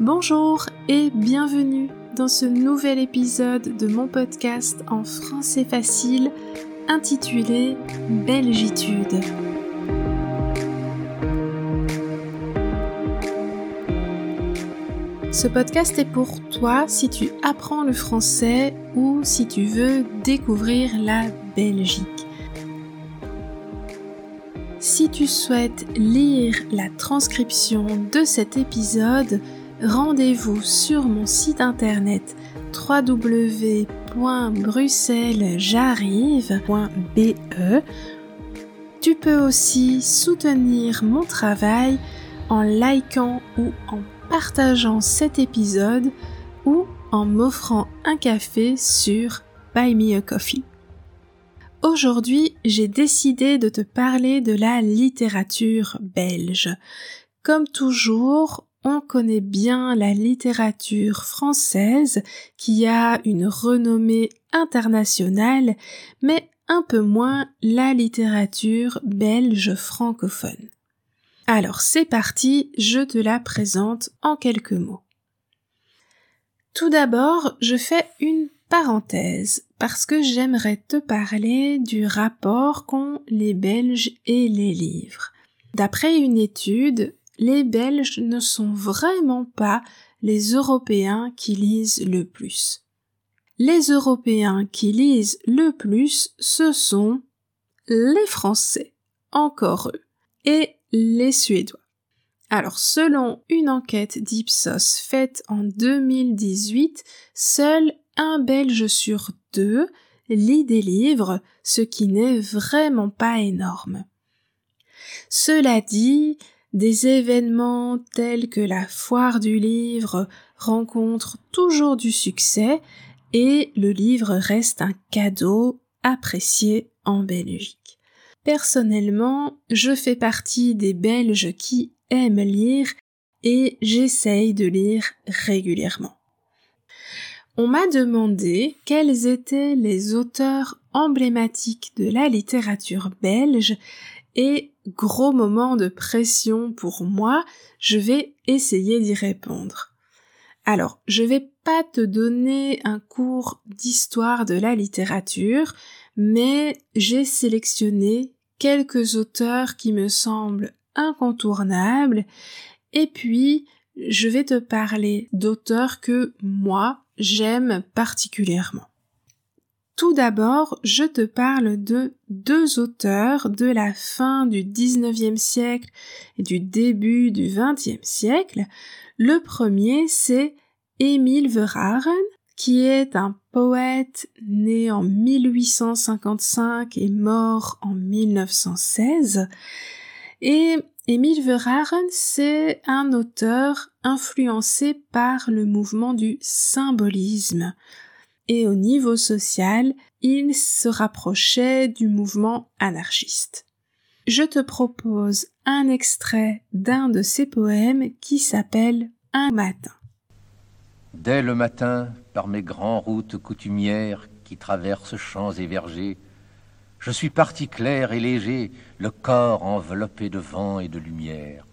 Bonjour et bienvenue dans ce nouvel épisode de mon podcast en français facile intitulé Belgitude. Ce podcast est pour toi si tu apprends le français ou si tu veux découvrir la Belgique. Si tu souhaites lire la transcription de cet épisode, rendez-vous sur mon site internet www.bruxellesj'arrive.be. Tu peux aussi soutenir mon travail en likant ou en partageant cet épisode ou en m'offrant un café sur Buy Me a Coffee. Aujourd'hui, j'ai décidé de te parler de la littérature belge. Comme toujours, on connaît bien la littérature française qui a une renommée internationale, mais un peu moins la littérature belge francophone. Alors c'est parti, je te la présente en quelques mots. Tout d'abord, je fais une parenthèse parce que j'aimerais te parler du rapport qu'ont les Belges et les livres. D'après une étude, les Belges ne sont vraiment pas les Européens qui lisent le plus. Les Européens qui lisent le plus, ce sont les Français, encore eux, et les Suédois. Alors, selon une enquête d'Ipsos faite en 2018, seul un Belge sur deux lit des livres, ce qui n'est vraiment pas énorme. Cela dit, des événements tels que la foire du livre rencontrent toujours du succès et le livre reste un cadeau apprécié en Belgique. Personnellement, je fais partie des Belges qui aiment lire et j'essaye de lire régulièrement. On m'a demandé quels étaient les auteurs emblématiques de la littérature belge et gros moment de pression pour moi, je vais essayer d'y répondre. Alors, je vais pas te donner un cours d'histoire de la littérature, mais j'ai sélectionné quelques auteurs qui me semblent incontournables, et puis je vais te parler d'auteurs que moi j'aime particulièrement. Tout d'abord, je te parle de deux auteurs de la fin du 19e siècle et du début du 20e siècle. Le premier, c'est Émile Verhaeren, qui est un poète né en 1855 et mort en 1916. Et Émile Verhaeren, c'est un auteur influencé par le mouvement du symbolisme. Et au niveau social, il se rapprochait du mouvement anarchiste. Je te propose un extrait d'un de ses poèmes qui s'appelle Un matin. Dès le matin, par mes grandes routes coutumières qui traversent champs et vergers, je suis parti clair et léger, le corps enveloppé de vent et de lumière.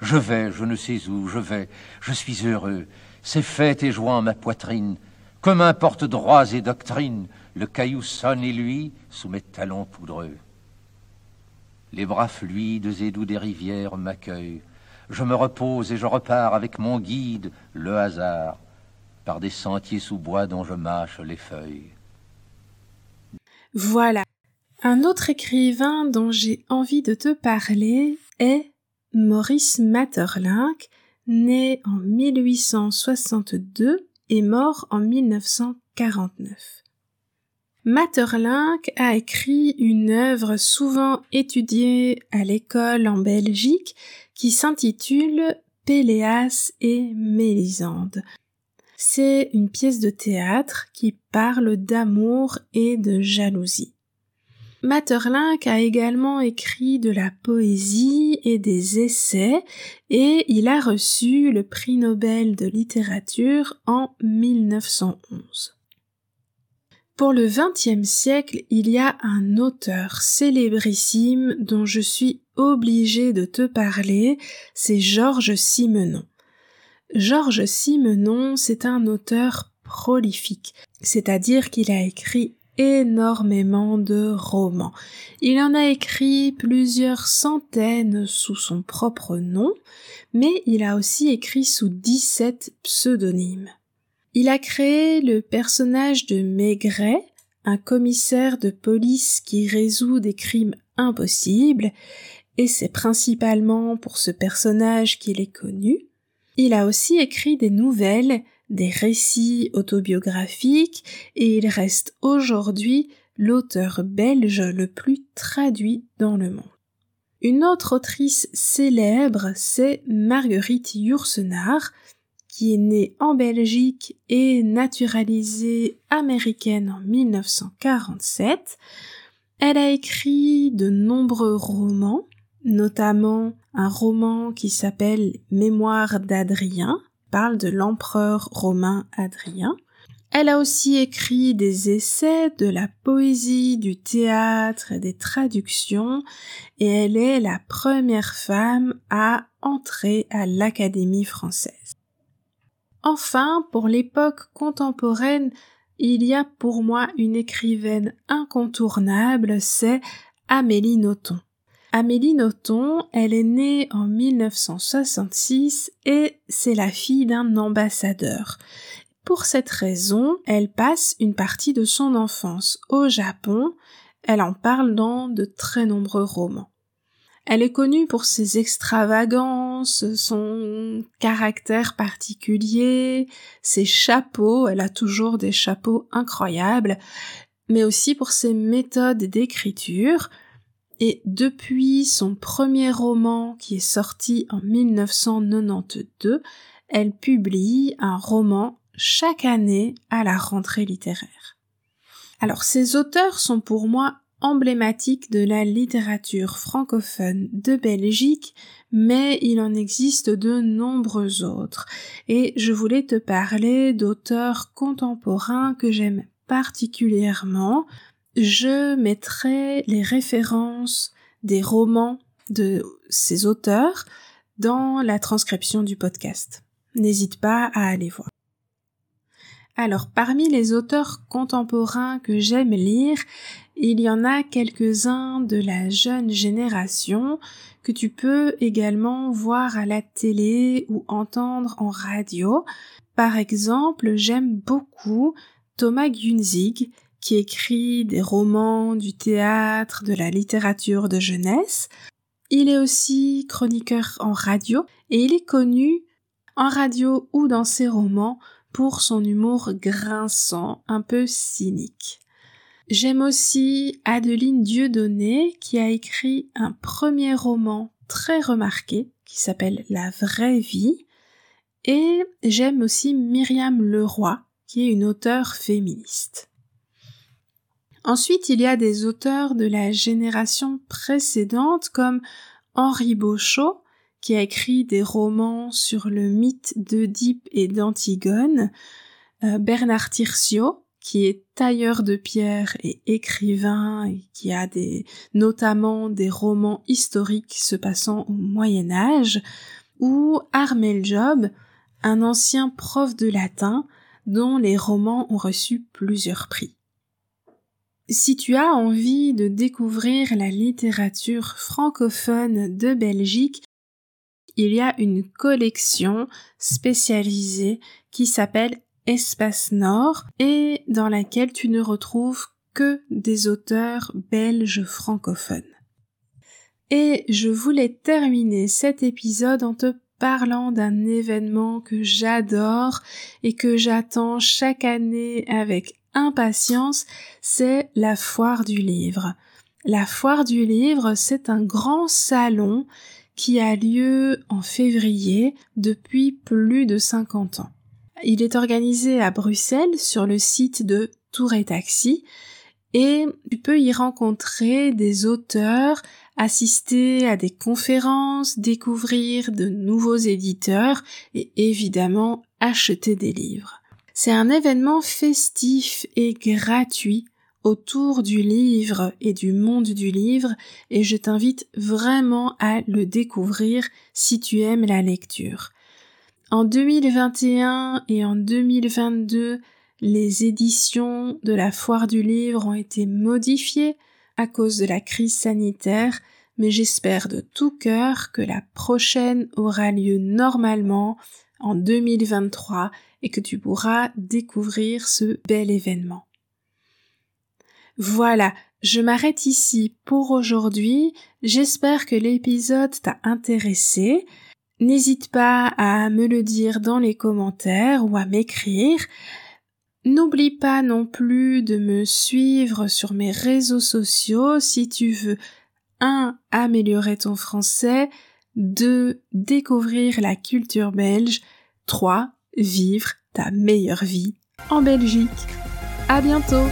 Je vais, je ne sais où, je vais, je suis heureux, c'est fête et joie en ma poitrine, que m'importe droits et doctrines, le caillou sonne et lui sous mes talons poudreux. Les bras fluides et doux des rivières m'accueillent, je me repose et je repars avec mon guide, le hasard, par des sentiers sous bois dont je mâche les feuilles. Voilà. Un autre écrivain dont j'ai envie de te parler est Maurice Maeterlinck, né en 1862 et mort en 1949. Maeterlinck a écrit une œuvre souvent étudiée à l'école en Belgique qui s'intitule Péléas et Mélisande. C'est une pièce de théâtre qui parle d'amour et de jalousie. Maeterlinck a également écrit de la poésie et des essais et il a reçu le prix Nobel de littérature en 1911. Pour le XXe siècle, il y a un auteur célébrissime dont je suis obligée de te parler, c'est Georges Simenon. Georges Simenon, c'est un auteur prolifique, c'est-à-dire qu'il a écrit énormément de romans. Il en a écrit plusieurs centaines sous son propre nom, mais il a aussi écrit sous 17 pseudonymes. Il a créé le personnage de Maigret, un commissaire de police qui résout des crimes impossibles, et c'est principalement pour ce personnage qu'il est connu. Il a aussi écrit des nouvelles, des récits autobiographiques, et il reste aujourd'hui l'auteur belge le plus traduit dans le monde. Une autre autrice célèbre, c'est Marguerite Yourcenar, qui est née en Belgique et naturalisée américaine en 1947. Elle a écrit de nombreux romans, notamment un roman qui s'appelle Mémoire d'Adrien, parle de l'empereur romain Adrien. Elle a aussi écrit des essais, de la poésie, du théâtre des traductions, et elle est la première femme à entrer à l'Académie française. Enfin, pour l'époque contemporaine, il y a pour moi une écrivaine incontournable, c'est Amélie Nothomb. Amélie Nothomb, elle est née en 1966 et c'est la fille d'un ambassadeur. Pour cette raison, elle passe une partie de son enfance au Japon. Elle en parle dans de très nombreux romans. Elle est connue pour ses extravagances, son caractère particulier, ses chapeaux, elle a toujours des chapeaux incroyables, mais aussi pour ses méthodes d'écriture. Et depuis son premier roman qui est sorti en 1992, elle publie un roman chaque année à la rentrée littéraire. Alors ces auteurs sont pour moi emblématiques de la littérature francophone de Belgique, mais il en existe de nombreux autres, et je voulais te parler d'auteurs contemporains que j'aime particulièrement. Je mettrai les références des romans de ces auteurs dans la transcription du podcast. N'hésite pas à aller voir. Alors, parmi les auteurs contemporains que j'aime lire, il y en a quelques-uns de la jeune génération que tu peux également voir à la télé ou entendre en radio. Par exemple, j'aime beaucoup Thomas Gunzig, qui écrit des romans, du théâtre, de la littérature de jeunesse. Il est aussi chroniqueur en radio et il est connu en radio ou dans ses romans pour son humour grinçant, un peu cynique. J'aime aussi Adeline Dieudonné qui a écrit un premier roman très remarqué qui s'appelle La vraie vie et j'aime aussi Myriam Leroy qui est une auteure féministe. Ensuite, il y a des auteurs de la génération précédente comme Henri Beauchot qui a écrit des romans sur le mythe d'Oedipe et d'Antigone, euh, Bernard Tircio, qui est tailleur de pierre et écrivain et qui a notamment des romans historiques se passant au Moyen Âge, ou Armel Job, un ancien prof de latin dont les romans ont reçu plusieurs prix. Si tu as envie de découvrir la littérature francophone de Belgique, il y a une collection spécialisée qui s'appelle Espace Nord et dans laquelle tu ne retrouves que des auteurs belges francophones. Et je voulais terminer cet épisode en te parlant d'un événement que j'adore et que j'attends chaque année avec impatience, c'est la foire du livre. La foire du livre, c'est un grand salon qui a lieu en février depuis plus de 50 ans. Il est organisé à Bruxelles sur le site de Tour et Taxi et tu peux y rencontrer des auteurs, assister à des conférences, découvrir de nouveaux éditeurs et évidemment acheter des livres. C'est un événement festif et gratuit autour du livre et du monde du livre et je t'invite vraiment à le découvrir si tu aimes la lecture. En 2021 et en 2022, les éditions de la foire du livre ont été modifiées à cause de la crise sanitaire, mais j'espère de tout cœur que la prochaine aura lieu normalement en 2023 et que tu pourras découvrir ce bel événement. Voilà, je m'arrête ici pour aujourd'hui. J'espère que l'épisode t'a intéressé. N'hésite pas à me le dire dans les commentaires ou à m'écrire. N'oublie pas non plus de me suivre sur mes réseaux sociaux si tu veux 1. améliorer ton français, 2. découvrir la culture belge, 3. vivre ta meilleure vie en Belgique. À bientôt!